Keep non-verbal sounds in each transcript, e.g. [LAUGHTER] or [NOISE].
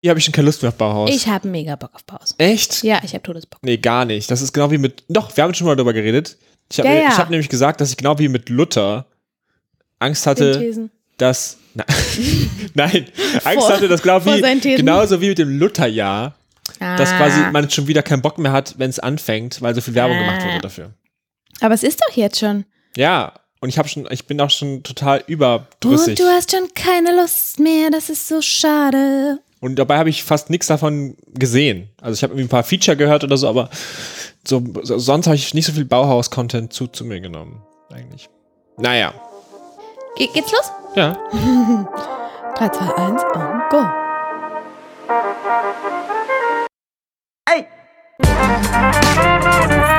Hier habe ich schon keine Lust mehr auf Bauhaus. Ich habe mega Bock auf Pause. Echt? Ja, ich habe Todesbock. Nee, gar nicht. Das ist genau wie mit. Doch, wir haben schon mal darüber geredet. Ich habe Ja, ja. ich hab nämlich gesagt, dass ich genau wie mit Luther Angst hatte, dass. Na, [LAUGHS] nein, Angst Vor- hatte, dass genau seinen Thesen. genauso wie mit dem Lutherjahr, dass Ah. quasi man schon wieder keinen Bock mehr hat, wenn es anfängt, weil so viel Werbung gemacht Ah. wurde dafür. Aber es ist doch jetzt schon. Ja, und ich habe schon, ich bin auch schon total Und überdrüssig. du hast schon keine Lust mehr, das ist so schade. Und dabei habe ich fast nichts davon gesehen. Also ich habe irgendwie ein paar Feature gehört oder so, aber so, so, sonst habe ich nicht so viel Bauhaus-Content zu, zu mir genommen, eigentlich. Naja, Ge geht's los? ja. 3, 2, 1 und go. Hallo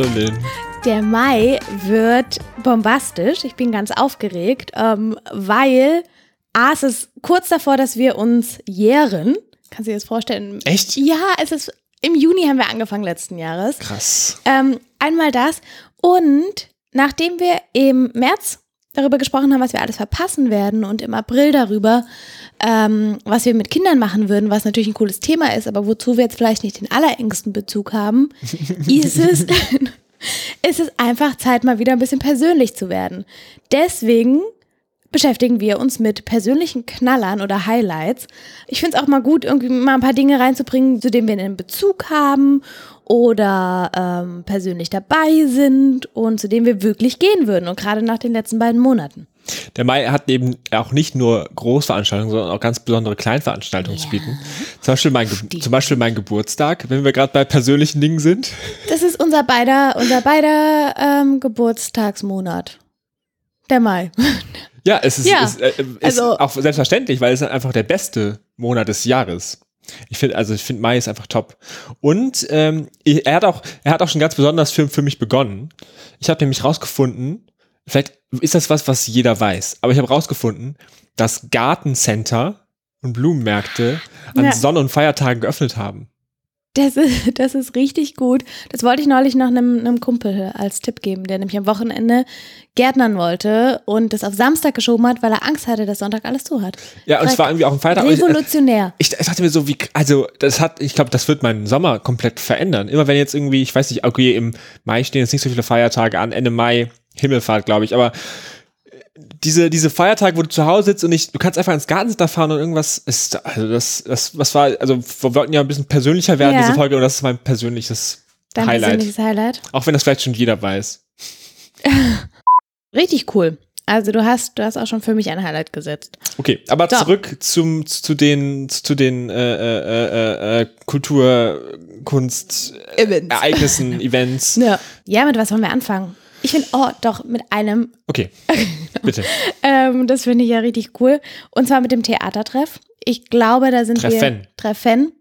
Hallo Lynn. Der Mai wird bombastisch. Ich bin ganz aufgeregt, ähm, weil A, es ist kurz davor, dass wir uns jähren. Kannst du dir das vorstellen? Echt? Ja, es ist im Juni haben wir angefangen letzten Jahres. Krass. Ähm, einmal das. Und nachdem wir im März darüber gesprochen haben, was wir alles verpassen werden und im April darüber, ähm, was wir mit Kindern machen würden, was natürlich ein cooles Thema ist, aber wozu wir jetzt vielleicht nicht den allerengsten Bezug haben, [LAUGHS] ist es, [LAUGHS] ist es einfach Zeit, mal wieder ein bisschen persönlich zu werden. Deswegen beschäftigen wir uns mit persönlichen Knallern oder Highlights. Ich finde es auch mal gut, irgendwie mal ein paar Dinge reinzubringen, zu denen wir einen Bezug haben oder ähm, persönlich dabei sind und zu denen wir wirklich gehen würden. Und gerade nach den letzten beiden Monaten. Der Mai hat eben auch nicht nur Großveranstaltungen, sondern auch ganz besondere Kleinveranstaltungen zu bieten. Zum Beispiel, mein, Ge zum Beispiel mein Geburtstag, wenn wir gerade bei persönlichen Dingen sind. Das ist unser beider, unser beider ähm, Geburtstagsmonat. Der Mai. [LAUGHS] Ja, es ist, Ja, es, äh, ist also- auch selbstverständlich, weil es ist einfach der beste Monat des Jahres. Ich finde, also ich finde Mai ist einfach top. Und ähm, er hat auch, er hat auch schon ganz besonders für, für mich begonnen. Ich habe nämlich rausgefunden, vielleicht ist das was, was jeder weiß, aber ich habe rausgefunden, dass Gartencenter und Blumenmärkte an Ja. Sonn- und Feiertagen geöffnet haben. Das ist, [LAUGHS] das ist richtig gut. Das wollte ich neulich noch einem, einem Kumpel als Tipp geben, der nämlich am Wochenende gärtnern wollte und das auf Samstag geschoben hat, weil er Angst hatte, dass Sonntag alles zu hat. Ja, und es war irgendwie auch ein Feiertag. Ich- Revolutionär. Ich, ich dachte mir so, wie, also das hat, ich glaube, das wird meinen Sommer komplett verändern. Immer wenn jetzt irgendwie, ich weiß nicht, okay, im Mai stehen jetzt nicht so viele Feiertage an, Ende Mai Himmelfahrt, glaube ich, aber diese, diese Feiertage, wo du zu Hause sitzt und nicht, du kannst einfach ins Gartencenter fahren und irgendwas ist, also das, das, was war, also wir wollten ja ein bisschen persönlicher werden, Ja. diese Folge, und das ist mein persönliches Dein Highlight. persönliches Highlight. Auch wenn das vielleicht schon jeder weiß. [LAUGHS] Richtig cool. Also du hast, du hast auch schon für mich ein Highlight gesetzt. Okay, aber So. zurück zum, zu den, zu den äh, äh, äh, äh, Kultur, Kunst, äh, Events. Ereignissen, [LAUGHS] Events. Ja. ja, mit was wollen wir anfangen? Ich finde, oh, doch, mit einem, Okay, [LAUGHS] bitte. ähm, das finde ich ja richtig cool. Und zwar mit dem Theatertreff. Ich glaube, da sind wir. Treffen. Treffen.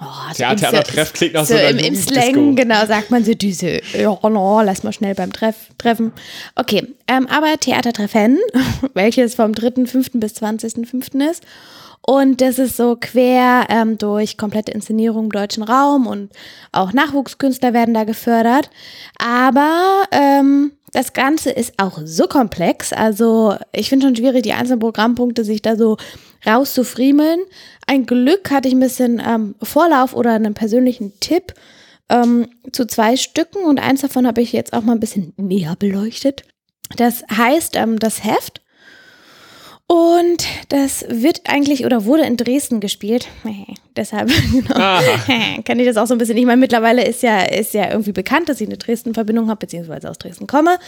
Oh, so im- Theatertreff klingt nach so, so im, im. Slang, genau, sagt man so diese, ja, no, lass mal schnell beim Treff, Treffen. Okay, ähm, aber Theatertreffen, [LAUGHS] welches vom 3.5. bis 20.5. ist. Und das ist so quer ähm, durch komplette Inszenierung im deutschen Raum und auch Nachwuchskünstler werden da gefördert. Aber ähm, das Ganze ist auch so komplex. Also ich finde schon schwierig, die einzelnen Programmpunkte sich da so rauszufriemeln. Ein Glück hatte ich ein bisschen ähm, Vorlauf oder einen persönlichen Tipp ähm, zu zwei Stücken und eins davon habe ich jetzt auch mal ein bisschen näher beleuchtet. Das heißt, ähm, das Heft. Und das wird eigentlich oder wurde in Dresden gespielt. Deshalb [LAUGHS] genau, kann ich das auch so ein bisschen. Ich meine, mittlerweile ist ja, ist ja irgendwie bekannt, dass ich eine Dresden-Verbindung habe, beziehungsweise aus Dresden komme.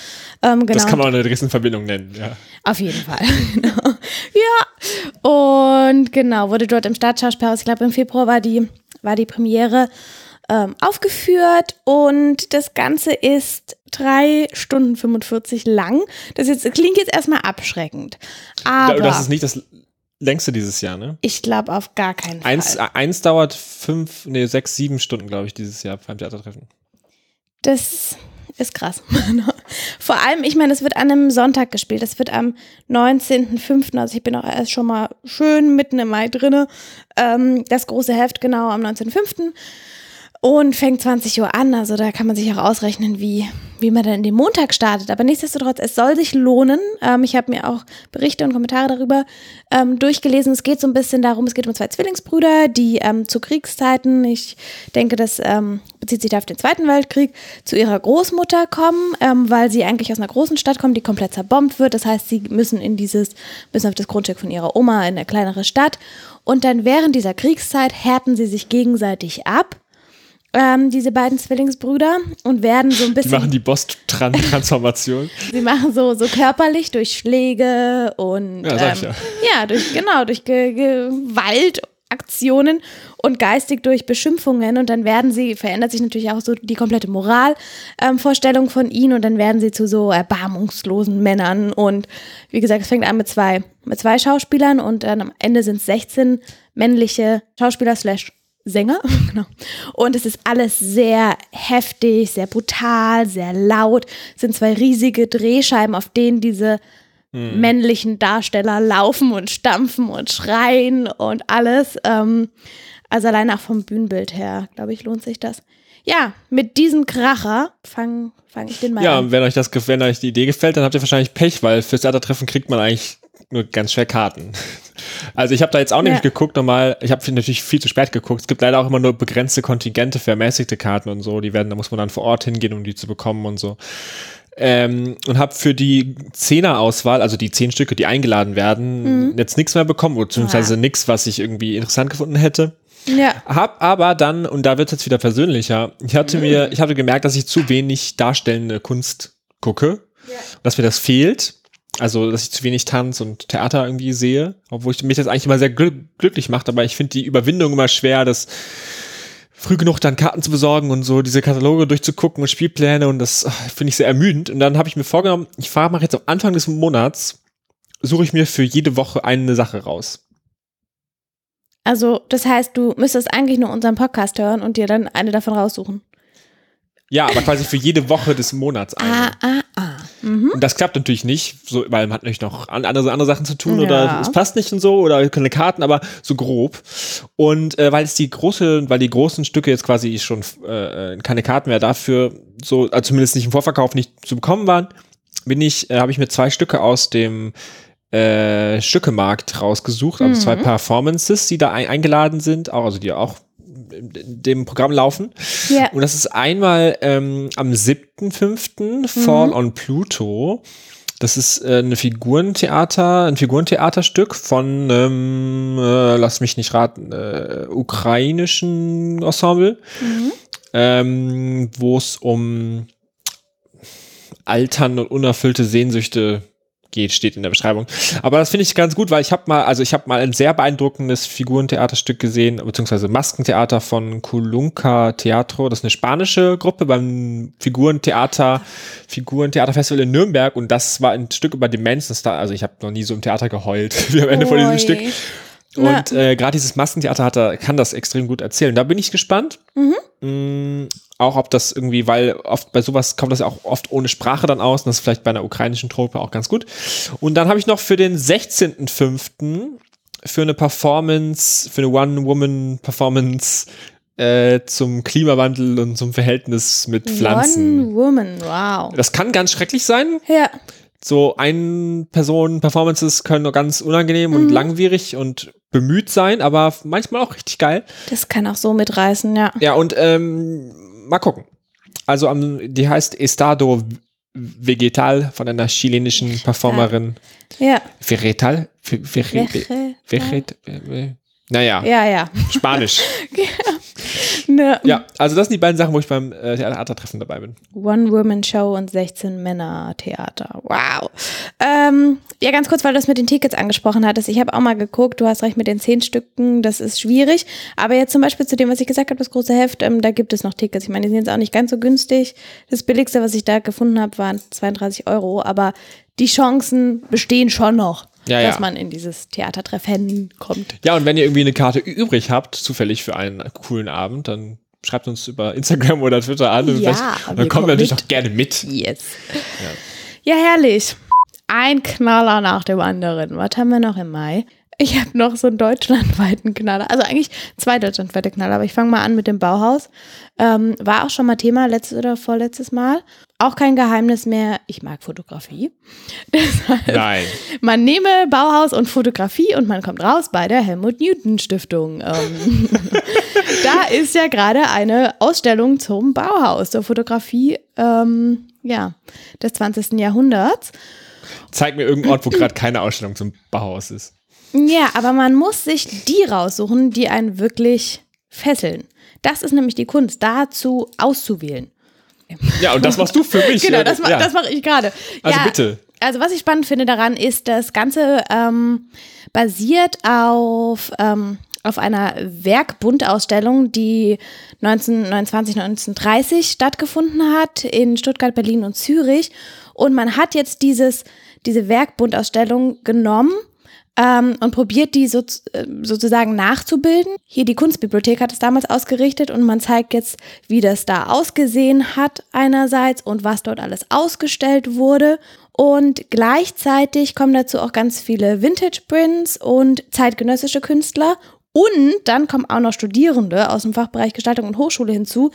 Ähm, genau. Das kann man auch eine Dresden-Verbindung nennen, ja. Auf jeden Fall. [LAUGHS] genau. Ja. Und genau, wurde dort im Stadtschauspielhaus, ich glaube im Februar war die, war die Premiere ähm, aufgeführt und das Ganze ist drei Stunden 45 lang. Das jetzt, klingt jetzt erstmal abschreckend. Aber Das ist nicht das längste dieses Jahr, ne? ich glaube auf gar keinen Fall. Eins, eins dauert fünf, nee, sechs, sieben Stunden, glaube ich, dieses Jahr beim Theatertreffen. Das ist krass. [LAUGHS] Vor allem, ich meine, es wird an einem Sonntag gespielt. Es wird am 19.05., also ich bin auch erst schon mal schön mitten im Mai drinne. Ähm, das große Heft genau am 19.05 und fängt 20 Uhr an. Also da kann man sich auch ausrechnen, wie, wie man dann in den Montag startet. Aber nichtsdestotrotz, es soll sich lohnen. Ähm, ich habe mir auch Berichte und Kommentare darüber ähm, durchgelesen. Es geht so ein bisschen darum, es geht um zwei Zwillingsbrüder, die ähm, zu Kriegszeiten, ich denke, das ähm, bezieht sich da auf den Zweiten Weltkrieg, zu ihrer Großmutter kommen, ähm, weil sie eigentlich aus einer großen Stadt kommen, die komplett zerbombt wird. Das heißt, sie müssen in dieses, müssen auf das Grundstück von ihrer Oma in eine kleinere Stadt. Und dann während dieser Kriegszeit härten sie sich gegenseitig ab ähm, diese beiden Zwillingsbrüder und werden so ein bisschen. Die machen die Boss-Transformation. [LAUGHS] sie machen so, so körperlich durch Schläge und ja, ähm, ja. ja, durch genau, durch Ge Gewaltaktionen und geistig durch Beschimpfungen und dann werden sie, verändert sich natürlich auch so die komplette Moralvorstellung ähm, von ihnen und dann werden sie zu so erbarmungslosen Männern und wie gesagt, es fängt an mit zwei, mit zwei Schauspielern und dann am Ende sind es 16 männliche Schauspieler slash Sänger. [LAUGHS] genau. Und es ist alles sehr heftig, sehr brutal, sehr laut. Es sind zwei riesige Drehscheiben, auf denen diese hm. männlichen Darsteller laufen und stampfen und schreien und alles. Ähm, also allein auch vom Bühnenbild her, glaube ich, lohnt sich das. Ja, mit diesem Kracher fange fang ich den mal ja, an. Ja, wenn euch das, wenn euch die Idee gefällt, dann habt ihr wahrscheinlich Pech, weil fürs Theatertreffen kriegt man eigentlich nur ganz schwer Karten. [LAUGHS] Also ich habe da jetzt auch nämlich ja. geguckt nochmal, ich habe natürlich viel zu spät geguckt. Es gibt leider auch immer nur begrenzte Kontingente für ermäßigte Karten und so. Die werden, da muss man dann vor Ort hingehen, um die zu bekommen und so. Ähm, und habe für die Zehner-Auswahl, also die zehn Stücke, die eingeladen werden, mhm. jetzt nichts mehr bekommen, beziehungsweise ja. nichts, was ich irgendwie interessant gefunden hätte. Ja. Hab aber dann, und da wird es jetzt wieder persönlicher, ich hatte mhm. mir, ich hatte gemerkt, dass ich zu wenig darstellende Kunst gucke, ja. dass mir das fehlt. Also, dass ich zu wenig Tanz und Theater irgendwie sehe, obwohl ich mich das eigentlich immer sehr glück glücklich macht, aber ich finde die Überwindung immer schwer, das früh genug dann Karten zu besorgen und so diese Kataloge durchzugucken und Spielpläne und das finde ich sehr ermüdend. Und dann habe ich mir vorgenommen, ich fahre mal jetzt am Anfang des Monats, suche ich mir für jede Woche eine Sache raus. Also, das heißt, du müsstest eigentlich nur unseren Podcast hören und dir dann eine davon raussuchen. Ja, aber quasi für jede Woche des Monats eine. Ah, ah, ah. Mhm. Und das klappt natürlich nicht, so, weil man hat natürlich noch andere, andere Sachen zu tun Ja. oder es passt nicht und so oder keine Karten, aber so grob. Und äh, weil es die große, weil die großen Stücke jetzt quasi schon äh, keine Karten mehr dafür so, also zumindest nicht im Vorverkauf nicht zu bekommen waren, bin ich, äh, habe ich mir zwei Stücke aus dem äh, Stückemarkt rausgesucht, also zwei Performances, die da ein, eingeladen sind, auch, also die auch dem Programm laufen. Ja. Und das ist einmal ähm, am 7.5. Fall on Pluto. Das ist äh, eine Figurentheater, ein Figurentheaterstück von, ähm, äh, lass mich nicht raten, äh, ukrainischen Ensemble, ähm, wo es um Altern und unerfüllte Sehnsüchte geht, steht in der Beschreibung. Aber das finde ich ganz gut, weil ich habe mal, also ich habe mal ein sehr beeindruckendes Figurentheaterstück gesehen, beziehungsweise Maskentheater von Culunca Teatro. Das ist eine spanische Gruppe beim Figurentheater, Figurentheaterfestival in Nürnberg und das war ein Stück über Demenz. Also ich habe noch nie so im Theater geheult [LAUGHS] wie am Ende von diesem. Stück. Ja. Und äh, gerade dieses Maskentheater hat er, kann das extrem gut erzählen. Da bin ich gespannt. Mm, auch ob das irgendwie, weil oft bei sowas kommt das ja auch oft ohne Sprache dann aus. Und das ist vielleicht bei einer ukrainischen Truppe auch ganz gut. Und dann habe ich noch für den 16.05. für eine Performance, für eine One-Woman-Performance äh, zum Klimawandel und zum Verhältnis mit Pflanzen. One Woman, wow. Das kann ganz schrecklich sein, Ja, so Ein-Personen-Performances können nur ganz unangenehm und langwierig und bemüht sein, aber manchmal auch richtig geil. das kann auch so mitreißen, ja. Ja, und ähm, mal gucken. Also am, die heißt Estado Vegetal von einer chilenischen Performerin. Ja, Vegetal? Ve- Vege- Vegetal. Naja, ja, ja. Spanisch. [LAUGHS] Ne, ja, also das sind die beiden Sachen, wo ich beim äh, Theatertreffen dabei bin. One-Woman-Show und 16 Männer-Theater. Wow. Ähm, ja, ganz kurz, weil du das mit den Tickets angesprochen hattest. Ich habe auch mal geguckt, du hast recht mit den zehn Stücken, das ist schwierig. Aber jetzt zum Beispiel zu dem, was ich gesagt habe, das große Heft, ähm, da gibt es noch Tickets. Ich meine, die sind jetzt auch nicht ganz so günstig. Das billigste, was ich da gefunden habe, waren 32 Euro. Aber die Chancen bestehen schon noch, Ja, dass ja. man in dieses Theatertreffen kommt. Ja, und wenn ihr irgendwie eine Karte übrig habt, zufällig für einen coolen Abend, dann schreibt uns über Instagram oder Twitter an. und Ja, wir dann kommen wir natürlich mit. auch gerne mit. Yes. Ja. herrlich. Ein Knaller nach dem anderen. Was haben wir noch im Mai? Ich habe noch so einen deutschlandweiten Knaller. Also eigentlich zwei deutschlandweite Knaller, aber ich fange mal an mit dem Bauhaus. Ähm, war auch schon mal Thema letztes oder vorletztes Mal. Auch kein Geheimnis mehr. Ich mag Fotografie. [LAUGHS] Deshalb, Nein. man nehme Bauhaus und Fotografie und man kommt raus bei der Helmut Newton Stiftung. Ähm, [LAUGHS] da ist ja gerade eine Ausstellung zum Bauhaus, zur Fotografie ähm, ja, des 20. Jahrhunderts. Zeig mir irgendeinen Ort, wo gerade keine Ausstellung zum Bauhaus ist. Ja, aber man muss sich die raussuchen, die einen wirklich fesseln. Das ist nämlich die Kunst, dazu auszuwählen. Ja, und das machst du für mich. [LAUGHS] Genau, das, ma ja. das mache ich gerade. Also ja, bitte. Also was ich spannend finde daran ist, das Ganze ähm, basiert auf, ähm, auf einer Werkbundausstellung, die 1929, 1930 stattgefunden hat in Stuttgart, Berlin und Zürich. Und man hat jetzt dieses, diese Werkbundausstellung genommen ähm, und probiert die so, äh, sozusagen nachzubilden. Hier die Kunstbibliothek hat es damals ausgerichtet und man zeigt jetzt, wie das da ausgesehen hat einerseits und was dort alles ausgestellt wurde. Und gleichzeitig kommen dazu auch ganz viele Vintage-Prints und zeitgenössische Künstler. Und dann kommen auch noch Studierende aus dem Fachbereich Gestaltung und Hochschule hinzu,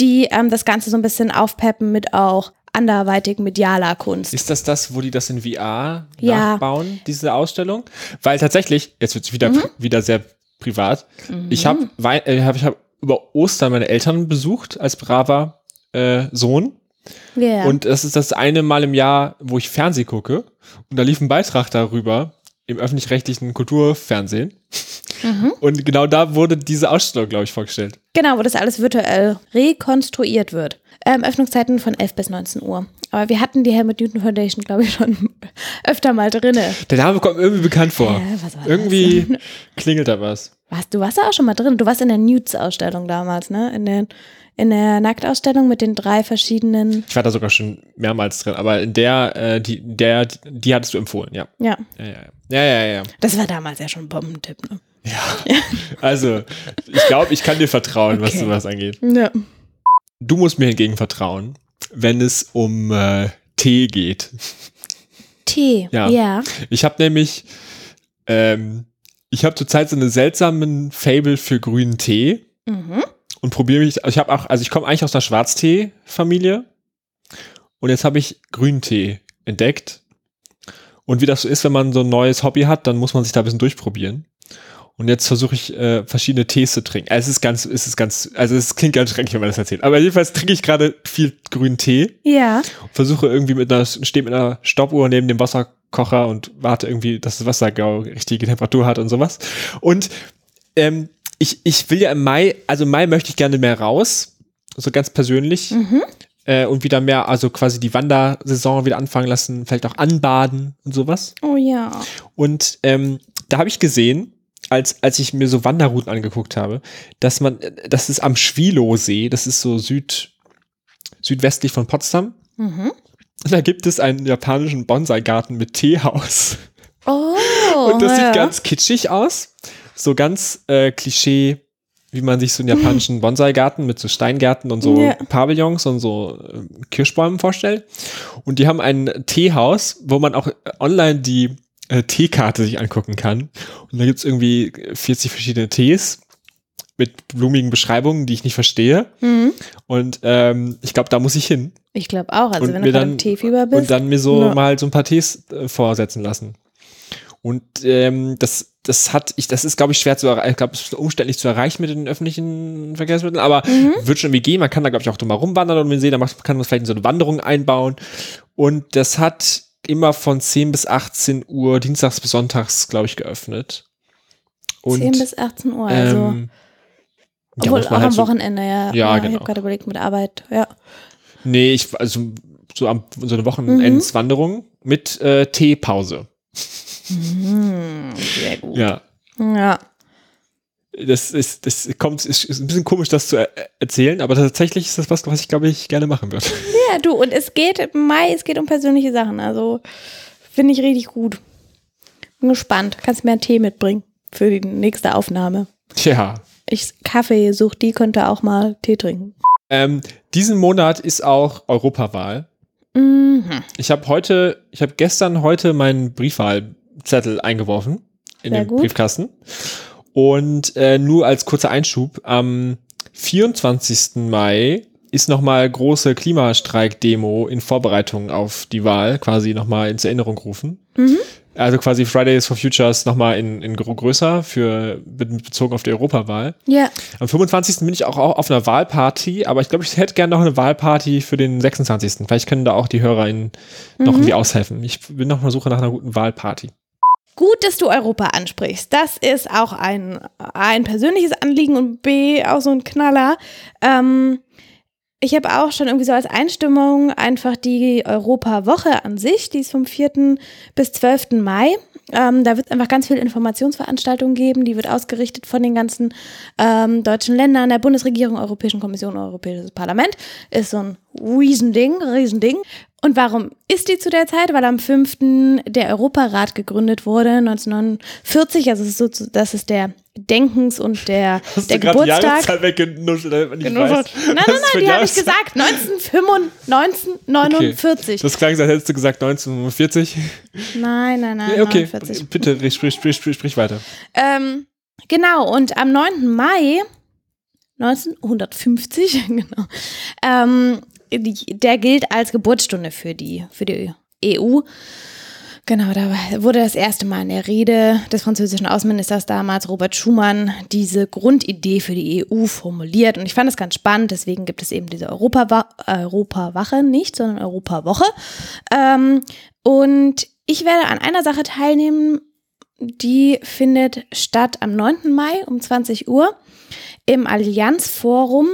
die ähm, das Ganze so ein bisschen aufpeppen mit auch anderweitig medialer Kunst. Ist das das, wo die das in VR Ja. nachbauen, diese Ausstellung? Weil tatsächlich, jetzt wird es wieder, Mhm. wieder sehr privat. Ich habe äh, hab, ich hab über Ostern meine Eltern besucht als braver äh, Sohn. Ja. Und das ist das eine Mal im Jahr, wo ich Fernseh gucke. Und da lief ein Beitrag darüber im öffentlich-rechtlichen Kulturfernsehen. Mhm. [LAUGHS] Und genau da wurde diese Ausstellung, glaube ich, vorgestellt. Genau, wo das alles virtuell rekonstruiert wird. Ähm, Öffnungszeiten von 11 bis 19 Uhr. Aber wir hatten die Helmut Newton Foundation, glaube ich, schon [LAUGHS] öfter mal drinne. Der Name kommt irgendwie bekannt vor. Was war das? irgendwie klingelt da was. Warst, du warst da auch schon mal drin. Du warst in der Nudes-Ausstellung damals, ne? In der, in der Nacktausstellung mit den drei verschiedenen. Ich war da sogar schon mehrmals drin, aber in der, äh, die, der, die hattest du empfohlen, ja. Ja, Ja, ja, ja. Ja, ja, ja. das war damals ja schon ein Bombentipp, ne? [LAUGHS] Also, ich glaube, ich kann dir vertrauen, was Okay. sowas angeht. Ja. Du musst mir hingegen vertrauen, wenn es um äh, Tee geht. Tee. Ja. ja. Ich habe nämlich, ähm, ich habe zurzeit so einen seltsamen Fable für grünen Tee Mhm. und probiere mich. Ich habe auch, also ich komme eigentlich aus einer Schwarztee-Familie und jetzt habe ich Grüntee entdeckt. Und wie das so ist, wenn man so ein neues Hobby hat, dann muss man sich da ein bisschen durchprobieren. Und jetzt versuche ich äh, verschiedene Tees zu trinken. Also es ist ganz, es ist ganz, also es klingt ganz schrecklich, wenn man das erzählt. Aber jedenfalls trinke ich gerade viel grünen Tee Ja. versuche irgendwie mit einer, stehe mit einer Stoppuhr neben dem Wasserkocher und warte irgendwie, dass das Wasser genau richtige Temperatur hat und sowas. Und ähm, ich, ich will ja im Mai, also im Mai möchte ich gerne mehr raus, so ganz persönlich. Äh, und wieder mehr, also quasi die Wandersaison wieder anfangen lassen, vielleicht auch anbaden und sowas. Oh ja. Und ähm, da habe ich gesehen, als, als ich mir so Wanderrouten angeguckt habe, dass man, das ist am Schwilowsee, das ist so süd, südwestlich von Potsdam. Mhm. Da gibt es einen japanischen Bonsai-Garten mit Teehaus. Oh. Und das ja. sieht ganz kitschig aus. So ganz äh, Klischee, wie man sich so einen japanischen Bonsai-Garten mit so Steingärten und so Ja. Pavillons und so äh, Kirschbäumen vorstellt. Und die haben ein Teehaus, wo man auch online die äh, Teekarte sich angucken kann. Und da gibt's irgendwie 40 verschiedene Tees mit blumigen Beschreibungen, die ich nicht verstehe. Mhm. Und ähm, ich glaube, da muss ich hin. Ich glaube auch. Also Und wenn du dann- Teefieber bist. Und dann mir so Ja. mal so ein paar Tees äh, vorsetzen lassen. Und ähm, das, das hat, ich, das ist, glaube ich, schwer zu erreichen. Ich glaube, es ist umständlich zu erreichen mit den öffentlichen Verkehrsmitteln, aber Mhm. wird schon irgendwie gehen. Man kann da, glaube ich, auch drüber rumwandern und den See, da macht, kann man vielleicht in so eine Wanderung einbauen. Und das hat immer von 10 bis 18 Uhr, dienstags bis sonntags, glaube ich, geöffnet. Und, 10 bis 18 Uhr. Also. ähm, ja, Obwohl auch halt am so- Wochenende, ja. Ja, Ich genau. habe gerade überlegt mit Arbeit, ja. Nee, ich, also so, am, so eine Wochenendswanderung mit äh, Teepause. Hm, sehr gut. Ja. Ja. Das ist, das kommt, ist, ein bisschen komisch, das zu er erzählen, aber tatsächlich ist das was, was ich, glaube ich, gerne machen würde. [LAUGHS] Ja, du, und es geht im Mai, es geht um persönliche Sachen. Also finde ich richtig gut. Bin gespannt. Kannst mir einen Tee mitbringen für die nächste Aufnahme. Tja, ich Kaffee suche, die könnte auch mal Tee trinken. Ähm, diesen Monat ist auch Europawahl. Mhm. Ich habe heute, ich habe gestern heute meinen Briefwahlzettel eingeworfen in Sehr den gut. Briefkasten. Und äh, nur als kurzer Einschub, am 24. Mai ist nochmal große Klimastreik-Demo in Vorbereitung auf die Wahl quasi nochmal ins Erinnerung rufen. Mhm. Also quasi Fridays for Futures nochmal in, in größer für be- bezogen auf die Europawahl. Ja, Am 25. bin ich auch auf einer Wahlparty, aber ich glaube, ich hätte gerne noch eine Wahlparty für den 26. Vielleicht können da auch die HörerInnen noch Mhm. irgendwie aushelfen. Ich bin noch auf der Suche nach einer guten Wahlparty. Gut, dass du Europa ansprichst. Das ist auch ein, ein persönliches Anliegen und B, auch so ein Knaller. Ähm, ich habe auch schon irgendwie so als Einstimmung einfach die Europa-Woche an sich, die ist vom 4. bis 12. Mai. Ähm, da wird es einfach ganz viele Informationsveranstaltungen geben, die wird ausgerichtet von den ganzen ähm, deutschen Ländern, der Bundesregierung, Europäischen Kommission, Europäisches Parlament. Ist so ein Riesending, Riesending. Und warum ist die zu der Zeit? Weil am 5. der Europarat gegründet wurde, 1949. Also es ist so, das ist der Denkens- und der, [LAUGHS] der Geburtstag. weggenuschelt, damit man nicht Genuschelt. weiß, Nein, nein, nein, die habe ich gesagt. 1945. 1949. Das klang, als hättest du gesagt 1940. Nein, nein, nein. Ja, okay, 49. bitte sprich, sprich, sprich, sprich weiter. Ähm, genau, und am 9. Mai 1950, [LAUGHS] genau, ähm, die, der gilt als Geburtsstunde für die, für die EU. Genau, da wurde das erste Mal in der Rede des französischen Außenministers damals, Robert Schumann, diese Grundidee für die EU formuliert. Und ich fand es ganz spannend, deswegen gibt es eben diese Europawa Europawache nicht, sondern Europawoche. Ähm, und ich werde an einer Sache teilnehmen, die findet statt am 9. Mai um 20 Uhr im Allianzforum.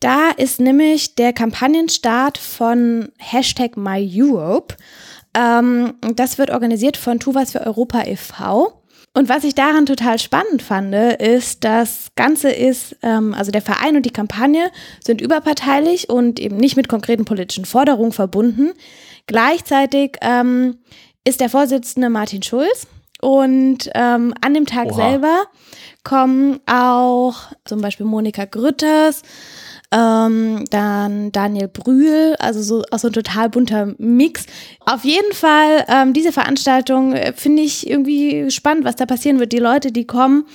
Da ist nämlich der Kampagnenstart von Hashtag MyEurope. Ähm, das wird organisiert von Tu was für Europa e.V. Und was ich daran total spannend fand, ist, das Ganze ist, ähm, also der Verein und die Kampagne sind überparteilich und eben nicht mit konkreten politischen Forderungen verbunden. Gleichzeitig ähm, ist der Vorsitzende Martin Schulz und ähm, an dem Tag Oha. selber kommen auch zum Beispiel Monika Grütters, ähm, dann Daniel Brühl, also so auch so ein total bunter Mix. Auf jeden Fall, ähm, diese Veranstaltung äh, finde ich irgendwie spannend, was da passieren wird. Die Leute, die kommen,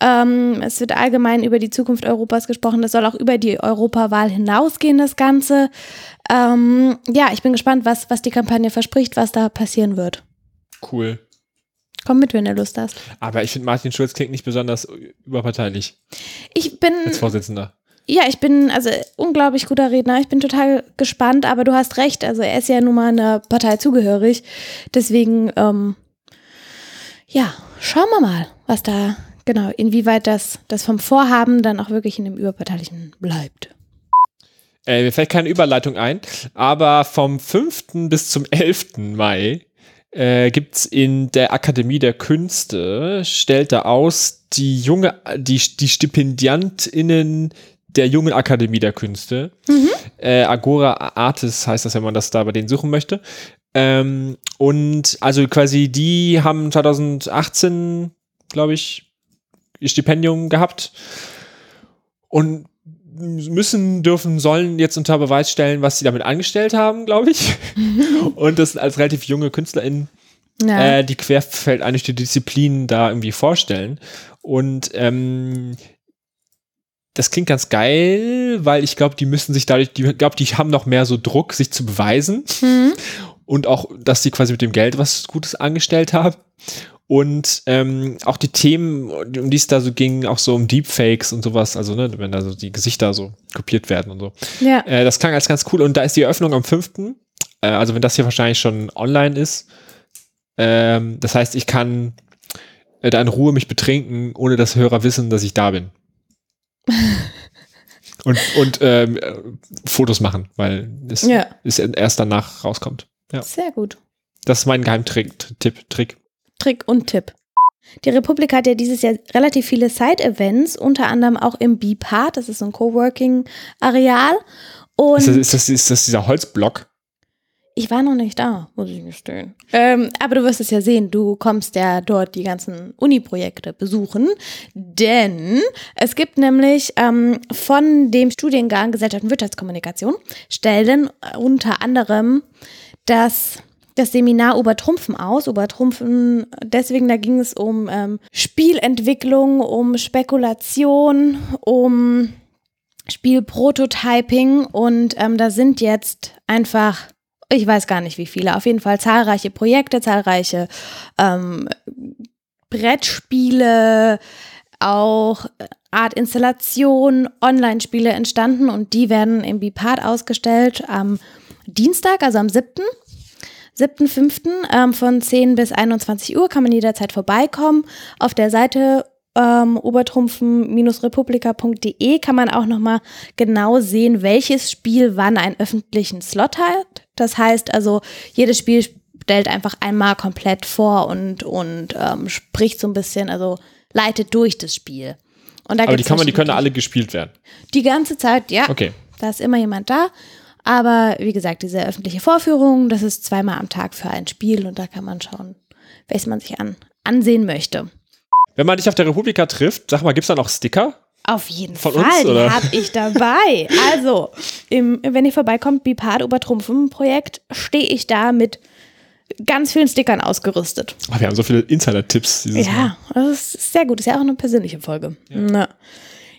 ähm, es wird allgemein über die Zukunft Europas gesprochen. Das soll auch über die Europawahl hinausgehen, das Ganze. Ähm, ja, ich bin gespannt, was, was die Kampagne verspricht, was da passieren wird. Cool. Komm mit, wenn du Lust hast. Aber ich finde, Martin Schulz klingt nicht besonders überparteilich Ich bin, als Vorsitzender. Ja, ich bin also unglaublich guter Redner. Ich bin total gespannt, aber du hast recht. Also er ist ja nun mal einer Partei zugehörig. Deswegen, ähm, ja, schauen wir mal, was da, genau, inwieweit das, das vom Vorhaben dann auch wirklich in dem Überparteilichen bleibt. Äh, mir fällt keine Überleitung ein, aber vom 5. bis zum 11. Mai äh, gibt es in der Akademie der Künste, stellt da aus die junge, die, die StipendiantInnen der jungen Akademie der Künste. Äh, Agora Artis heißt das, wenn man das da bei denen suchen möchte. Ähm, und also quasi die haben 2018, glaube ich, ihr Stipendium gehabt und müssen, dürfen, sollen jetzt unter Beweis stellen, was sie damit angestellt haben, glaube ich. [LAUGHS] und das als relativ junge KünstlerInnen, Ja. äh, die querfeldeinigte Disziplinen da irgendwie vorstellen. Und ähm, das klingt ganz geil, weil ich glaube, die müssen sich dadurch, die glaube, die haben noch mehr so Druck, sich zu beweisen. Mhm. Und auch, dass sie quasi mit dem Geld was Gutes angestellt haben. Und ähm, auch die Themen, um die es da so ging, auch so um Deepfakes und sowas, also ne, wenn da so die Gesichter so kopiert werden und so. ja. Äh, das klang als ganz cool. Und da ist die Eröffnung am 5. Äh, also wenn das hier wahrscheinlich schon online ist. Ähm, das heißt, ich kann äh, da in Ruhe mich betrinken, ohne dass Hörer wissen, dass ich da bin. Und und ähm, äh, Fotos machen, weil es Ja. es erst danach rauskommt. Ja. Sehr gut. Das ist mein Geheimtrick, Tipp, Trick. Trick und Tipp. Die Republik hat ja dieses Jahr relativ viele Side-Events, unter anderem auch im B-Part, das ist so ein Coworking-Areal. Ist das, ist, ist das dieser Holzblock? Ich war noch nicht da, muss ich gestehen. Ähm, aber du wirst es ja sehen, du kommst ja dort die ganzen Uni-Projekte besuchen, denn es gibt nämlich ähm, von dem Studiengang Gesellschaft und Wirtschaftskommunikation stellen unter anderem das das Seminar Obertrumpfen aus. Obertrumpfen, deswegen, da ging es um ähm, Spielentwicklung, um Spekulation, um Spielprototyping und ähm, da sind jetzt einfach, ich weiß gar nicht wie viele, auf jeden Fall zahlreiche Projekte, zahlreiche ähm, Brettspiele, auch Art Installation, Online-Spiele entstanden und die werden im Bipart ausgestellt am Dienstag, also am 7. 7.5. Ähm, von 10 bis 21 Uhr kann man jederzeit vorbeikommen. Auf der Seite ähm, obertrumpfen-republika.de kann man auch nochmal genau sehen, welches Spiel wann einen öffentlichen Slot hat. Das heißt also, jedes Spiel stellt einfach einmal komplett vor und, und ähm, spricht so ein bisschen, also leitet durch das Spiel. Und da Aber die kann man, die können alle gespielt werden. Die ganze Zeit, ja. Okay. Da ist immer jemand da. Aber wie gesagt, diese öffentliche Vorführung, das ist zweimal am Tag für ein Spiel und da kann man schauen, welches man sich an, ansehen möchte. Wenn man dich auf der Republika trifft, sag mal, gibt es da noch Sticker? Auf jeden Von Fall, uns, die habe ich dabei. Also, im, wenn ihr vorbeikommt, Bipart Obertrumpfen Projekt, stehe ich da mit ganz vielen Stickern ausgerüstet. Ach, wir haben so viele Insider-Tipps dieses Ja, Mal. das ist sehr gut. Das ist ja auch eine persönliche Folge. Ja,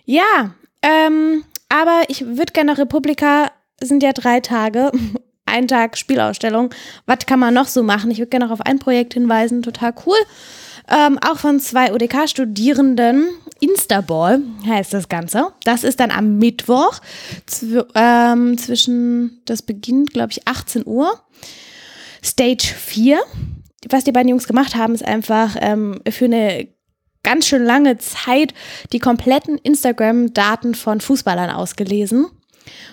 ja ähm, aber ich würde gerne nach Republika sind ja drei Tage, [LAUGHS] ein Tag Spielausstellung. Was kann man noch so machen? Ich würde gerne noch auf ein Projekt hinweisen, total cool. Ähm, auch von zwei ODK-Studierenden. Instaball heißt das Ganze. Das ist dann am Mittwoch zw ähm, zwischen, das beginnt, glaube ich, 18 Uhr. Stage 4. Was die beiden Jungs gemacht haben, ist einfach ähm, für eine ganz schön lange Zeit die kompletten Instagram-Daten von Fußballern ausgelesen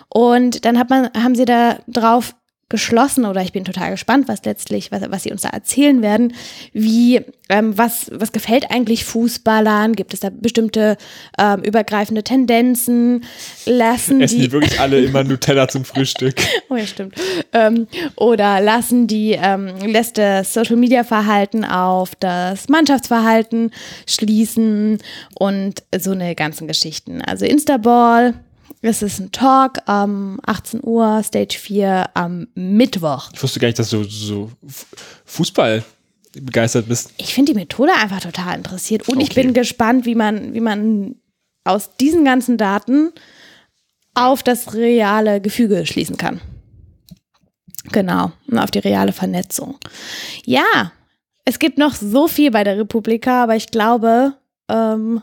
und dann hat man, haben sie da drauf geschlossen oder ich bin total gespannt, was letztlich, was, was sie uns da erzählen werden, wie, ähm, was, was gefällt eigentlich Fußballern? Gibt es da bestimmte ähm, übergreifende Tendenzen? Lassen Essen die, die wirklich alle immer Nutella zum Frühstück? [LAUGHS] oh ja, stimmt. Ähm, oder lassen die, ähm, lässt das Social Media Verhalten auf das Mannschaftsverhalten schließen und so eine ganzen Geschichten. Also Instaball, es ist ein Talk am 18 Uhr, Stage 4 am Mittwoch. Ich wusste gar nicht, dass du so Fußball begeistert bist. Ich finde die Methode einfach total interessiert und okay. ich bin gespannt, wie man, wie man aus diesen ganzen Daten auf das reale Gefüge schließen kann. Genau, und auf die reale Vernetzung. Ja, es gibt noch so viel bei der Republika, aber ich glaube, ähm,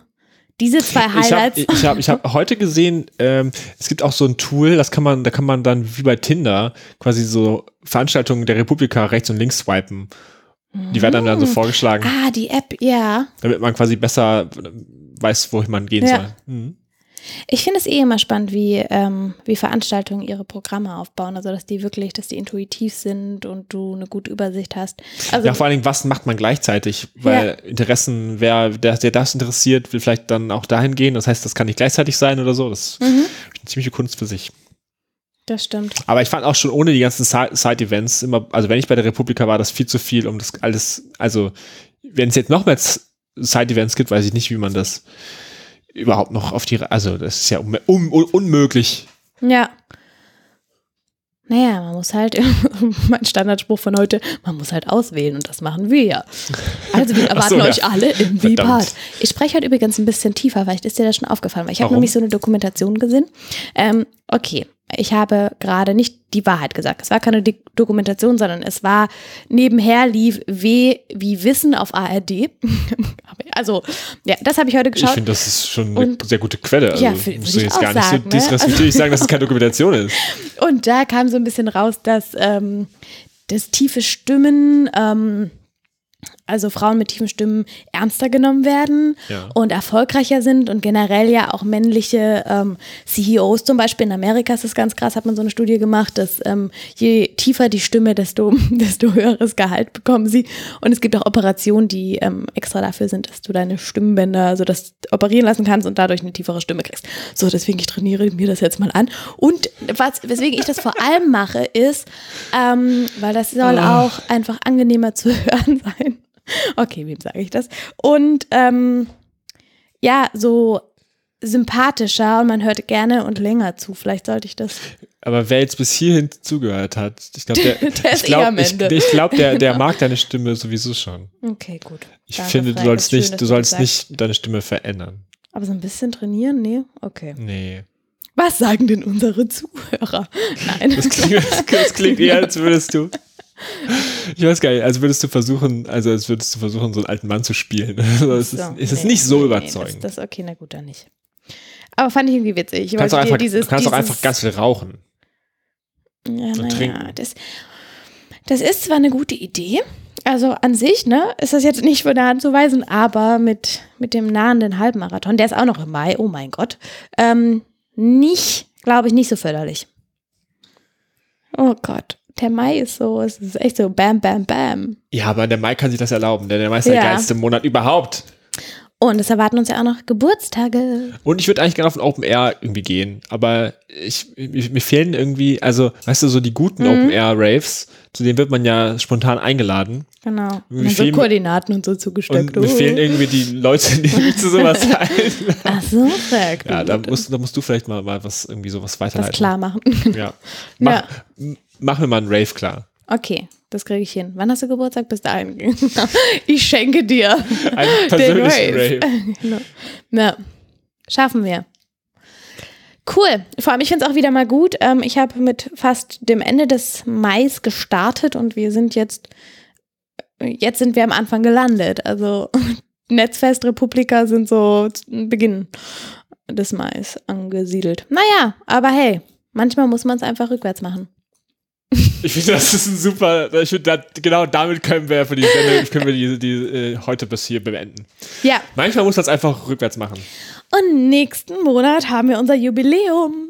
diese zwei Highlights. Ich habe ich hab, ich hab heute gesehen, ähm, es gibt auch so ein Tool, das kann man, da kann man dann wie bei Tinder quasi so Veranstaltungen der Republika rechts und links swipen. Die werden dann so mm. vorgeschlagen. Ah, die App, ja. Damit man quasi besser weiß, wohin man gehen ja. soll. Mhm. Ich finde es eh immer spannend, wie, ähm, wie Veranstaltungen ihre Programme aufbauen. Also, dass die wirklich, dass die intuitiv sind und du eine gute Übersicht hast. Also, ja, vor allen Dingen, was macht man gleichzeitig? Weil ja. Interessen, wer, der, der das interessiert, will vielleicht dann auch dahin gehen. Das heißt, das kann nicht gleichzeitig sein oder so. Das ist mhm. eine ziemliche Kunst für sich. Das stimmt. Aber ich fand auch schon ohne die ganzen Side-Events immer, also wenn ich bei der Republika war, das viel zu viel, um das alles, also wenn es jetzt noch mehr Side-Events gibt, weiß ich nicht, wie man das überhaupt noch auf die, also das ist ja un, un, unmöglich. Ja. Naja, man muss halt, [LAUGHS] mein Standardspruch von heute, man muss halt auswählen und das machen wir ja. Also wir erwarten so, ja. euch alle im V-Part. Ich spreche heute übrigens ein bisschen tiefer, vielleicht ist dir das schon aufgefallen, weil ich habe nämlich so eine Dokumentation gesehen. Ähm, okay, ich habe gerade nicht die Wahrheit gesagt. Es war keine Dokumentation, sondern es war nebenher lief W wie Wissen auf ARD. [LAUGHS] also, ja, das habe ich heute geschaut. Ich finde, das ist schon eine und, sehr gute Quelle. Also, ja, musst du jetzt gar nicht sagen, so disrespektierlich ne? sagen, dass es keine Dokumentation ist. [LAUGHS] Und da kam so ein bisschen raus, dass ähm, das tiefe Stimmen ähm, also Frauen mit tiefen Stimmen ernster genommen werden Ja. und erfolgreicher sind und generell ja auch männliche ähm, CEOs zum Beispiel in Amerika ist das ganz krass, hat man so eine Studie gemacht, dass ähm, je tiefer die Stimme, desto, [LAUGHS] desto höheres Gehalt bekommen sie. Und es gibt auch Operationen, die ähm, extra dafür sind, dass du deine Stimmbänder, so das operieren lassen kannst und dadurch eine tiefere Stimme kriegst. So, deswegen ich trainiere mir das jetzt mal an. Und was, weswegen ich das vor allem mache, ist, ähm, weil das soll auch einfach angenehmer zu [LAUGHS] hören sein. [LAUGHS] Okay, wem sage ich das? Und ähm, ja, so sympathischer und man hört gerne und länger zu. Vielleicht sollte ich das. Aber wer jetzt bis hierhin zugehört hat, ich glaube, der, [LAUGHS] Der ich glaub, eh ich, ich glaub, der, der [LAUGHS] mag deine Stimme sowieso schon. Okay, gut. Ich Danke, finde, du sollst schön, nicht, dass du sollst nicht deine Stimme verändern. Aber so ein bisschen trainieren? Nee? Okay. Nee. Was sagen denn unsere Zuhörer? Nein. Das klingt, das klingt eher, als würdest du. Ich weiß gar nicht, als würdest du versuchen, also als würdest du versuchen, so einen alten Mann zu spielen. [LAUGHS] Also es ist, So, es ist nee, nicht so nee, überzeugend. Das, das okay, na gut, dann nicht. Aber fand ich irgendwie witzig. Ich du kannst, auch einfach, dieses, du kannst auch dieses, einfach ganz viel rauchen. Ja, und naja, trinken. das, das ist zwar eine gute Idee, also an sich, ne, ist das jetzt nicht von der Hand zu weisen, aber mit, mit dem nahenden Halbmarathon, der ist auch noch im Mai, oh mein Gott, ähm, nicht, glaube ich, nicht so förderlich. Oh Gott, der Mai ist so, es ist echt so bam, bam, bam. Ja, aber der Mai kann sich das erlauben, denn der Mai ist der Ja. geilste Monat überhaupt. Und es erwarten uns ja auch noch Geburtstage. Und ich würde eigentlich gerne auf ein Open Air irgendwie gehen, aber ich, mir, mir fehlen irgendwie, also, weißt du, so die guten Mhm. Open Air Raves, zu denen wird man ja spontan eingeladen. Genau. Wie Und so viel- Koordinaten und so zugesteckt. Und mir Oh. fehlen irgendwie die Leute, die mich zu sowas [LAUGHS] einladen. Ach so, sehr gut. Ja, da musst, da musst du vielleicht mal, mal was, irgendwie sowas das weiterleiten. klar machen. Ja. [LAUGHS] Mach, m- mach mir mal einen Rave klar. Okay, das kriege ich hin. Wann hast du Geburtstag? Bis dahin. [LAUGHS] ich schenke dir Einen den persönlichen Rave. Rave. [LAUGHS] Genau. Ja, schaffen wir. Cool. Vor allem, ich finde es auch wieder mal gut. Ähm, ich habe mit fast dem Ende des Mais gestartet und wir sind jetzt, jetzt sind wir am Anfang gelandet. Also [LAUGHS] Netzfest Republika sind so Beginn des Mais angesiedelt. Naja, aber hey, manchmal muss man es einfach rückwärts machen. Ich finde, das ist ein super, ich finde, da- genau damit können wir für die Sendung, können wir die, die äh, heute bis hier beenden. Ja, Manchmal muss man es einfach rückwärts machen. Und nächsten Monat haben wir unser Jubiläum.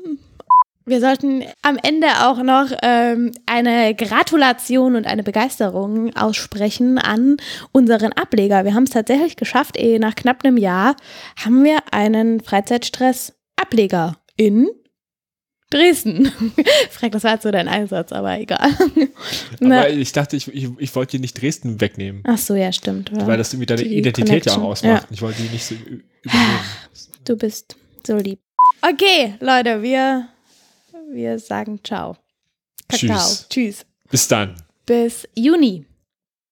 Wir sollten am Ende auch noch ähm, eine Gratulation und eine Begeisterung aussprechen an unseren Ableger. Wir haben es tatsächlich geschafft, eh, nach knapp einem Jahr haben wir einen Freizeitstress-Ableger in Dresden. [LAUGHS] Frank, das war jetzt so dein Einsatz, aber egal. [LAUGHS] Aber ich dachte, ich, ich, ich wollte dir nicht Dresden wegnehmen, ach so, ja, stimmt. Ja. weil das irgendwie deine Die Identität ja auch Connection, ausmacht. Ich wollte die nicht so übernehmen. Du bist so lieb. Okay, Leute, wir, wir sagen ciao. Kakao. Tschüss. Tschüss. Bis dann. Bis Juni.